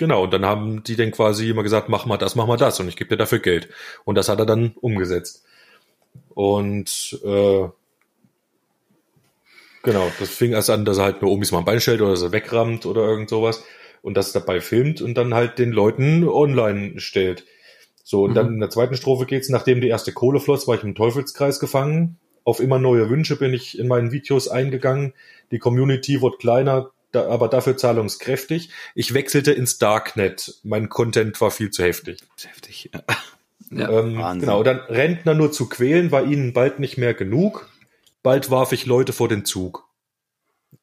genau und dann haben die dann quasi immer gesagt mach mal das mach mal das und ich gebe dir dafür Geld. Und das hat er dann umgesetzt. Und äh, genau das fing erst an dass er halt nur Omis mal ein Bein stellt oder so wegrammt oder irgend sowas und das dabei filmt und dann halt den Leuten online stellt. So und dann in der zweiten Strophe geht's nachdem die erste Kohle floss war ich im Teufelskreis gefangen. Auf immer neue Wünsche bin ich in meinen Videos eingegangen. Die Community wird kleiner da, aber dafür zahlungskräftig. Ich wechselte ins Darknet. Mein Content war viel zu heftig. Heftig. ja. Ähm, Wahnsinn. genau, dann Rentner nur zu quälen war ihnen bald nicht mehr genug. Bald warf ich Leute vor den Zug.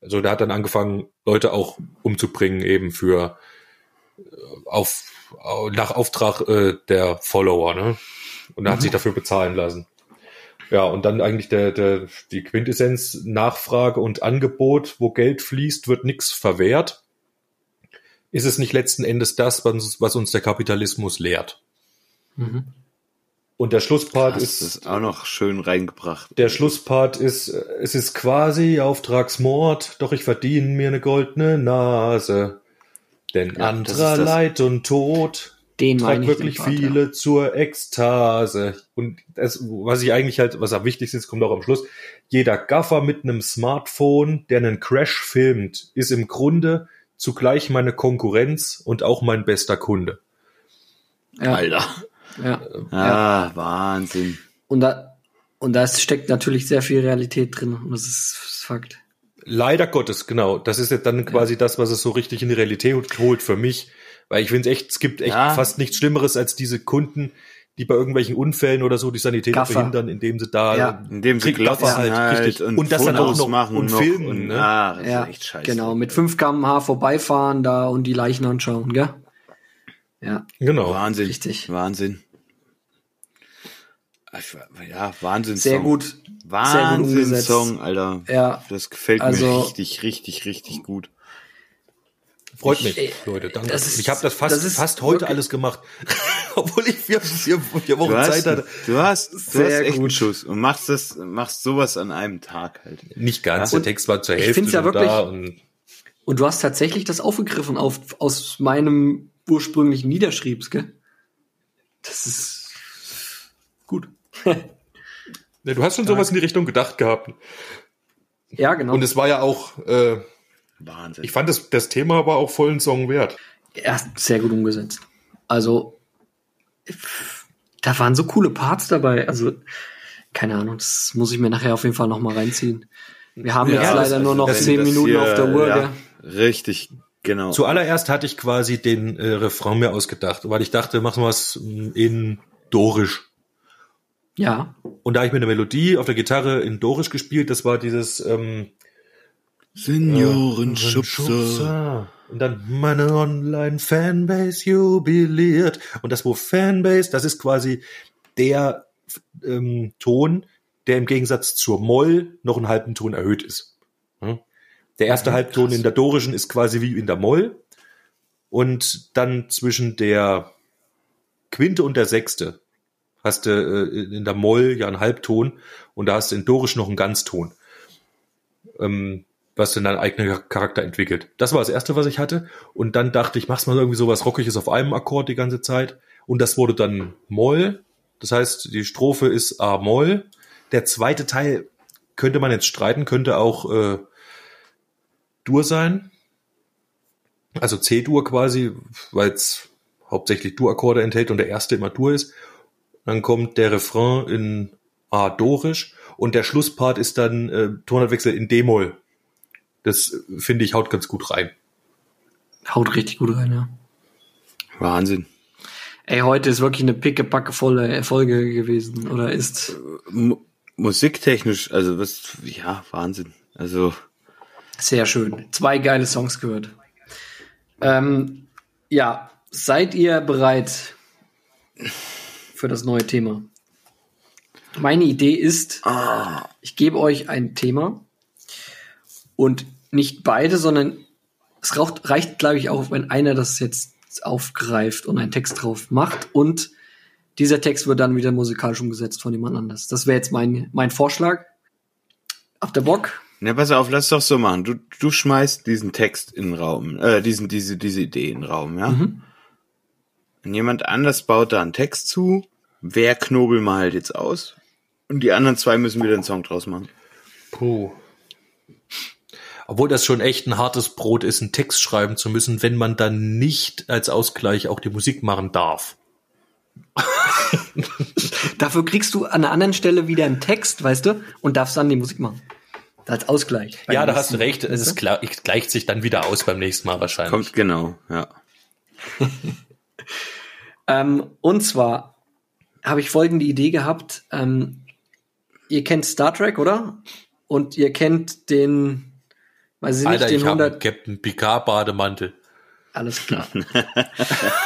Also der hat dann angefangen, Leute auch umzubringen, eben für äh, auf, au- nach Auftrag äh, der Follower, ne? Und er hat sich dafür bezahlen lassen. Ja, und dann eigentlich der, der, die Quintessenz, Nachfrage und Angebot, wo Geld fließt, wird nichts verwehrt. Ist es nicht letzten Endes das, was, was uns der Kapitalismus lehrt? Mhm. Und der Schlusspart Das ist, ist auch noch schön reingebracht. der Schlusspart ist, es ist quasi Auftragsmord, doch ich verdiene mir eine goldene Nase. Denn Ja, anderer. Leid und Tod Den treibt meine ich. wirklich viele zur Ekstase. Und das, was ich eigentlich halt, was am wichtigsten ist, kommt auch am Schluss. Jeder Gaffer mit einem Smartphone, der einen Crash filmt, ist im Grunde zugleich meine Konkurrenz und auch mein bester Kunde. Ja, Alter. ja. Ah, Wahnsinn. Und da, und da steckt natürlich sehr viel Realität drin. Und das ist Fakt. Leider Gottes, genau. Das ist jetzt dann quasi das, was es so richtig in die Realität holt für mich. Weil ich finde echt, es gibt echt Ja. fast nichts Schlimmeres als diese Kunden, die bei irgendwelchen Unfällen oder so die Sanitäter Gaffer. verhindern, indem sie da Ja. Indem sie Gaffer halt, richtig. und, Und das dann auch noch- machen und noch filmen, und, ne? Ah, das Ja, ist echt scheiße. genau. Mit 5 km/h vorbeifahren da und die Leichen anschauen, gell? Ja, Genau. Wahnsinn. Richtig. Wahnsinn. Ja, Wahnsinn. sehr gut. Wahnsinn. Song, Alter. Ja. Das gefällt Also- mir richtig, richtig, richtig gut. Freut mich, Ich- Leute. Danke. das ist- ich habe das fast, das ist fast heute wirklich- alles gemacht. Obwohl ich vier, vier, vier Wochen hast, Zeit hatte. du hast, du Sehr hast echt einen gut. Schuss und machst das, machst sowas an einem Tag halt. Nicht ganz. Ja. Der Text war zur ich Hälfte find's ja schon da. wirklich- Und Und du hast tatsächlich das aufgegriffen auf, aus meinem ursprünglichen Niederschriebs, gell? Das ist gut. ja, du hast schon sowas in die Richtung gedacht gehabt. ja, genau. Und es war ja auch, äh, Wahnsinn. ich fand das, das Thema war auch vollen Song wert. Ja, sehr gut umgesetzt. Also, da waren so coole Parts dabei. Also, keine Ahnung, das muss ich mir nachher auf jeden Fall noch mal reinziehen. Wir haben Ja, jetzt leider nur noch zehn Minuten hier- auf der Uhr. ja? Richtig, genau. Zuallererst hatte ich quasi den äh, Refrain mir ausgedacht, weil ich dachte, machen wir es in Dorisch. Ja, Und da habe ich mir eine Melodie auf der Gitarre in Dorisch gespielt, das war dieses ähm, Seniorenschubser. Und dann meine Online-Fanbase jubiliert. Und das Wort Fanbase, das ist quasi der ähm, Ton, der im Gegensatz zur Moll noch einen halben Ton erhöht ist. Hm? Der erste Halbton in der dorischen ist quasi wie in der Moll. Und dann zwischen der Quinte und der Sechste hast du äh, in der Moll ja einen Halbton und da hast du in Dorisch noch einen Ganzton. Ähm, was dann deinen eigenen Charakter entwickelt. Das war das erste, was ich hatte. Und dann dachte ich, mach's mal irgendwie sowas Rockiges auf einem Akkord die ganze Zeit. Und das wurde dann Moll. Das heißt, die Strophe ist A-Moll. Der zweite Teil könnte man jetzt streiten, könnte auch äh, Dur sein. Also C-Dur quasi, weil es hauptsächlich Dur-Akkorde enthält und der erste immer Dur ist. Dann kommt der Refrain in A-Dorisch und der Schlusspart ist dann äh, Tonartwechsel in D-Moll. Das finde ich haut ganz gut rein. Haut richtig gut rein, ja. Wahnsinn. Ey, heute ist wirklich eine pickepacke volle Folge gewesen, oder ist? M musiktechnisch, also was, ja, Wahnsinn. Also, Sehr schön. Zwei geile Songs gehört. Ähm, ja, seid ihr bereit für das neue Thema? Meine Idee ist, ich gebe euch ein Thema und nicht beide, sondern es raucht, reicht, glaube ich, auch, wenn einer das jetzt aufgreift und einen Text drauf macht und dieser Text wird dann wieder musikalisch umgesetzt von jemand anders. Das wäre jetzt mein, mein Vorschlag. Habt ihr Bock? na pass auf, lass doch so machen. Du, du schmeißt diesen Text in den Raum, äh, diesen, diese, diese Idee in den Raum, ja? Mhm. Und jemand anders baut da einen Text zu. Wer knobel mal halt jetzt aus? Und die anderen zwei müssen wieder einen Song draus machen. Puh. Obwohl das schon echt ein hartes Brot ist, einen Text schreiben zu müssen, wenn man dann nicht als Ausgleich auch die Musik machen darf. Dafür kriegst du an einer anderen Stelle wieder einen Text, weißt du, und darfst dann die Musik machen. Als Ausgleich. Ja, da hast du recht. Es ist klar, es gleicht sich dann wieder aus beim nächsten Mal wahrscheinlich. Kommt genau, ja. Ähm, und zwar habe ich folgende Idee gehabt. Ähm, ihr kennt Star Trek, oder? Und ihr kennt den, ich nicht, Alter, den ich habe 100, einen Captain Picard Bademantel. Alles klar.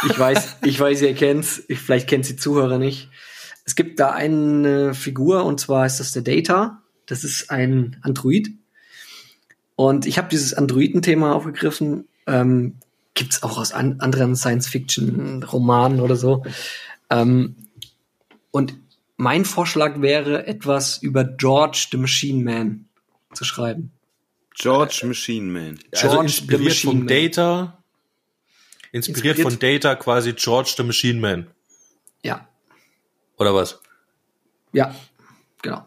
ich weiß, ich weiß, ihr kennt's. Ich, vielleicht kennt die Zuhörer nicht. Es gibt da eine Figur und zwar ist das der Data. Das ist ein Android. Und ich habe dieses Androiden-Thema aufgegriffen. Ähm, gibt's auch aus an anderen Science-Fiction-Romanen oder so. Ähm, und mein Vorschlag wäre, etwas über George the Machine Man zu schreiben. George Machine Man. also George inspiriert the Machine vom Man. Data. Inspiriert, Inspiriert- von Data quasi George the Machine Man. Ja, Oder was? ja, genau.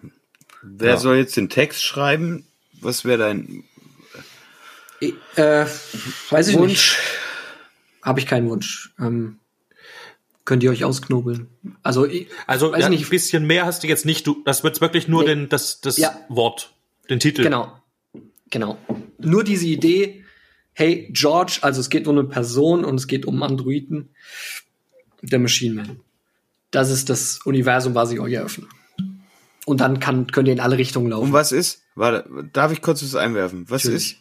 Wer Ja. soll jetzt den Text schreiben? Was wäre dein Ich, Äh, weiß ich Wunsch? nicht. Habe ich keinen Wunsch. Ähm, könnt ihr euch ausknobeln. Also, ich, Also Weiß ja, nicht. ein bisschen mehr hast du jetzt nicht. Du, das wird wirklich nur Nee. den, das, das Ja. Wort, den Titel. genau. Genau. Nur diese Idee, hey, George, also es geht um eine Person und es geht um Androiden, der Machine Man. Das ist das Universum, was ich euch eröffne. Und dann kann, könnt ihr in alle Richtungen laufen. Und was ist? Warte, darf ich kurz was einwerfen? Was Natürlich. ist?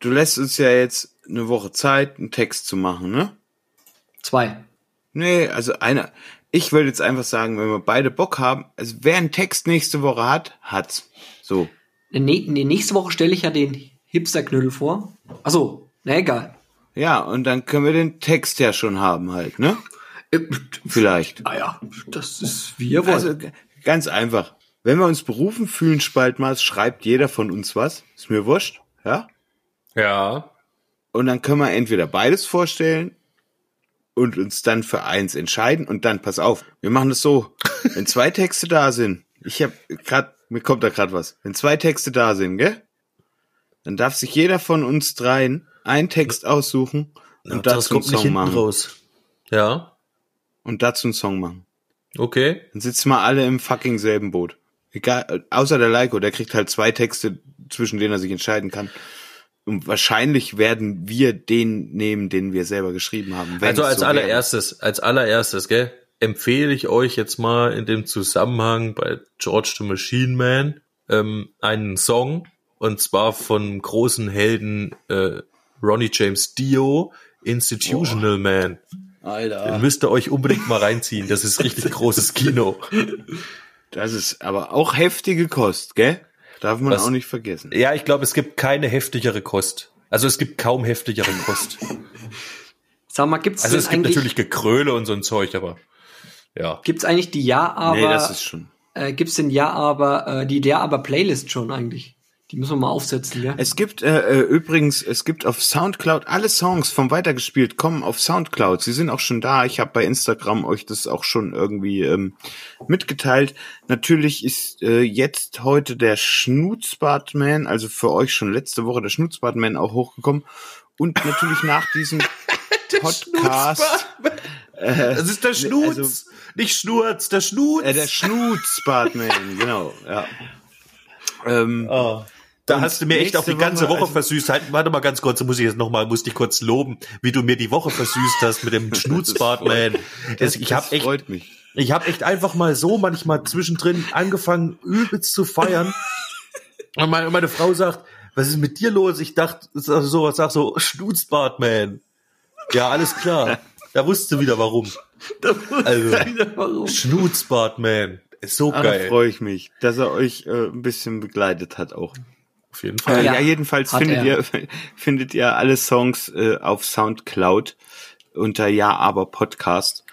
Du lässt uns ja jetzt eine Woche Zeit, einen Text zu machen, ne? Zwei. Nee, also einer. Ich würde jetzt einfach sagen, wenn wir beide Bock haben, also wer einen Text nächste Woche hat, hat's. So. Nee, nee, nächste Woche stelle ich ja den Hipster-Knödel vor. Ach so, na egal. Ja, und dann können wir den Text ja schon haben halt, ne? Äh, Vielleicht. Ah ja, das ist wie ihr wollt. Also ganz einfach. Wenn wir uns berufen fühlen, Spaltmaß, schreibt jeder von uns was. Ist mir wurscht, ja? Ja. Und dann können wir entweder beides vorstellen und uns dann für eins entscheiden und dann pass auf, wir machen das so. Wenn zwei Texte da sind, ich habe grad mir kommt da grad was. Wenn zwei Texte da sind, gell? Dann darf sich jeder von uns dreien einen Text aussuchen und dazu einen kommt nicht Song machen. raus. Ja. Und dazu einen Song machen. Okay. Dann sitzen wir alle im fucking selben Boot. Egal, außer der Leiko, der kriegt halt zwei Texte, zwischen denen er sich entscheiden kann. Und wahrscheinlich werden wir den nehmen, den wir selber geschrieben haben. Also als so wäre. allererstes, als allererstes, gell, empfehle ich euch jetzt mal in dem Zusammenhang bei George the Machine Man ähm, einen Song, Und zwar von großen Helden äh, Ronnie James Dio, Institutional Man. Den Alter. müsst ihr euch unbedingt mal reinziehen. Das ist richtig großes Kino. Das ist aber auch heftige Kost, gell? Darf man Was? auch nicht vergessen. Ja, ich glaube, es gibt keine heftigere Kost. Also es gibt kaum heftigere Kost. Sag mal, gibt's Also es gibt natürlich Gekröle und so ein Zeug, aber ja. gibt's eigentlich die Ja, aber, nee, das ist schon. äh, gibt's den Ja, aber, äh, die Ja, aber Playlist schon eigentlich? Die müssen wir mal aufsetzen, ja? Es gibt äh, äh, übrigens, es gibt auf Soundcloud alle Songs vom Weitergespielt kommen auf Soundcloud. Sie sind auch schon da. Ich habe bei Instagram euch das auch schon irgendwie ähm, mitgeteilt. Natürlich ist äh, jetzt heute der Schnutzbartman, also für euch schon letzte Woche der Schnutzbartman auch hochgekommen. Und natürlich nach diesem Podcast. Das ist der Schnuz, also- nicht Schnurz, der Schnuz. Äh, der Schnutzbartman, genau, ja. Ähm, Da Und hast du mir echt auch die ganze Woche, Woche also- versüßt. Halt, warte mal ganz kurz, muss ich jetzt noch mal, muss dich kurz loben, wie du mir die Woche versüßt hast mit dem Schnutzbartman. Das, ich habe echt, freut mich. ich habe echt einfach mal so manchmal zwischendrin angefangen, übelst zu feiern. Und meine, meine Frau sagt, was ist mit dir los? Ich dachte, sag so, sag so, Schnutzbartman. Ja, alles klar. Da wusste wieder warum. Also, Warum? Schnutzbartman. Ist so Ah, da geil. freue ich mich, dass er euch äh, ein bisschen begleitet hat auch. Auf jeden Äh, Fall. ja. Ja, jedenfalls hat findet er. ihr, findet ihr alle Songs äh, auf Soundcloud unter Ja, aber Podcast.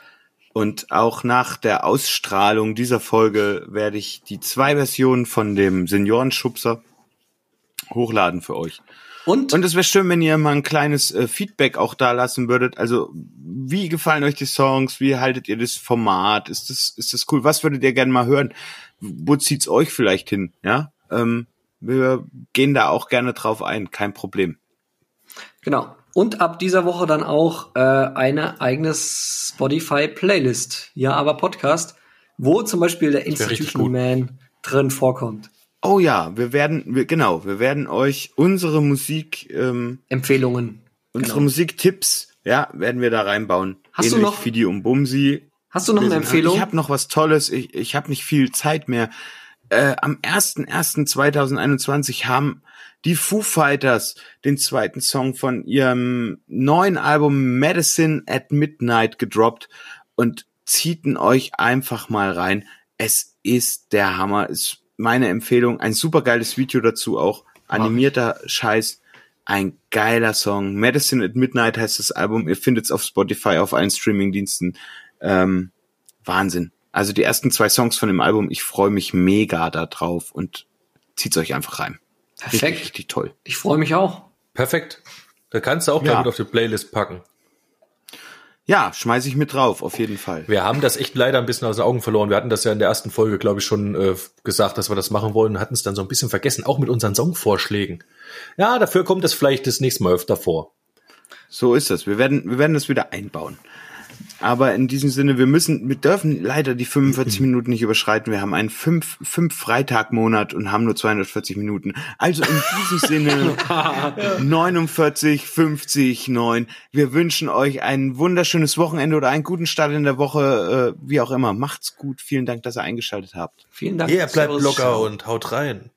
Und auch nach der Ausstrahlung dieser Folge werde ich die zwei Versionen von dem Seniorenschubser hochladen für euch. Und, Und es wäre schön, wenn ihr mal ein kleines äh, Feedback auch da lassen würdet. Also, wie gefallen euch die Songs? Wie haltet ihr das Format? Ist das, ist das cool? Was würdet ihr gerne mal hören? Wo zieht's euch vielleicht hin? Ja, ähm, wir gehen da auch gerne drauf ein. Kein Problem. genau. Und ab dieser Woche dann auch äh, eine eigene Spotify-Playlist. Ja, aber Podcast, wo zum Beispiel der gut. Man drin vorkommt. Oh ja, wir werden, wir, genau, wir werden euch unsere Musik, ähm, Empfehlungen. unsere Genau. Musiktipps, ja, werden wir da reinbauen. Hast du Ähnlich noch- wie die um Bumsi. Hast du noch eine Empfehlung? Ich habe noch was Tolles. Ich, ich habe nicht viel Zeit mehr. Äh, am 1.1.2021 haben die Foo Fighters den zweiten Song von ihrem neuen Album Medicine at Midnight gedroppt und ziehten euch einfach mal rein. Es ist der Hammer. Ist meine Empfehlung. Ein supergeiles Video dazu auch. Animierter Scheiß. Ein geiler Song. Medicine at Midnight heißt das Album. Ihr findet es auf Spotify, auf allen Streamingdiensten. Ähm, Wahnsinn. Also die ersten zwei Songs von dem Album, ich freue mich mega da drauf und zieht's euch einfach rein. Richtig, Perfekt. richtig toll. Ich freue mich auch. Perfekt. Da kannst du auch Ja. gleich mit auf die Playlist packen. Ja, schmeiß ich mit drauf, auf jeden Fall. Wir haben das echt leider ein bisschen aus den Augen verloren. Wir hatten das ja in der ersten Folge, glaube ich, schon äh, gesagt, dass wir das machen wollen, hatten es dann so ein bisschen vergessen, auch mit unseren Songvorschlägen. Ja, dafür kommt es vielleicht das nächste Mal öfter vor. So ist das. Wir werden, wir werden das wieder einbauen. Aber in diesem Sinne, wir müssen, wir dürfen leider die 45 Minuten nicht überschreiten. Wir haben einen fünf, fünf Freitag-Monat und haben nur 240 Minuten. Also in diesem Sinne 49, 50, 9. Wir wünschen euch ein wunderschönes Wochenende oder einen guten Start in der Woche, äh, wie auch immer. Macht's gut. Vielen Dank, dass ihr eingeschaltet habt. Vielen Dank. Ja, bleibt Servus. locker und haut rein.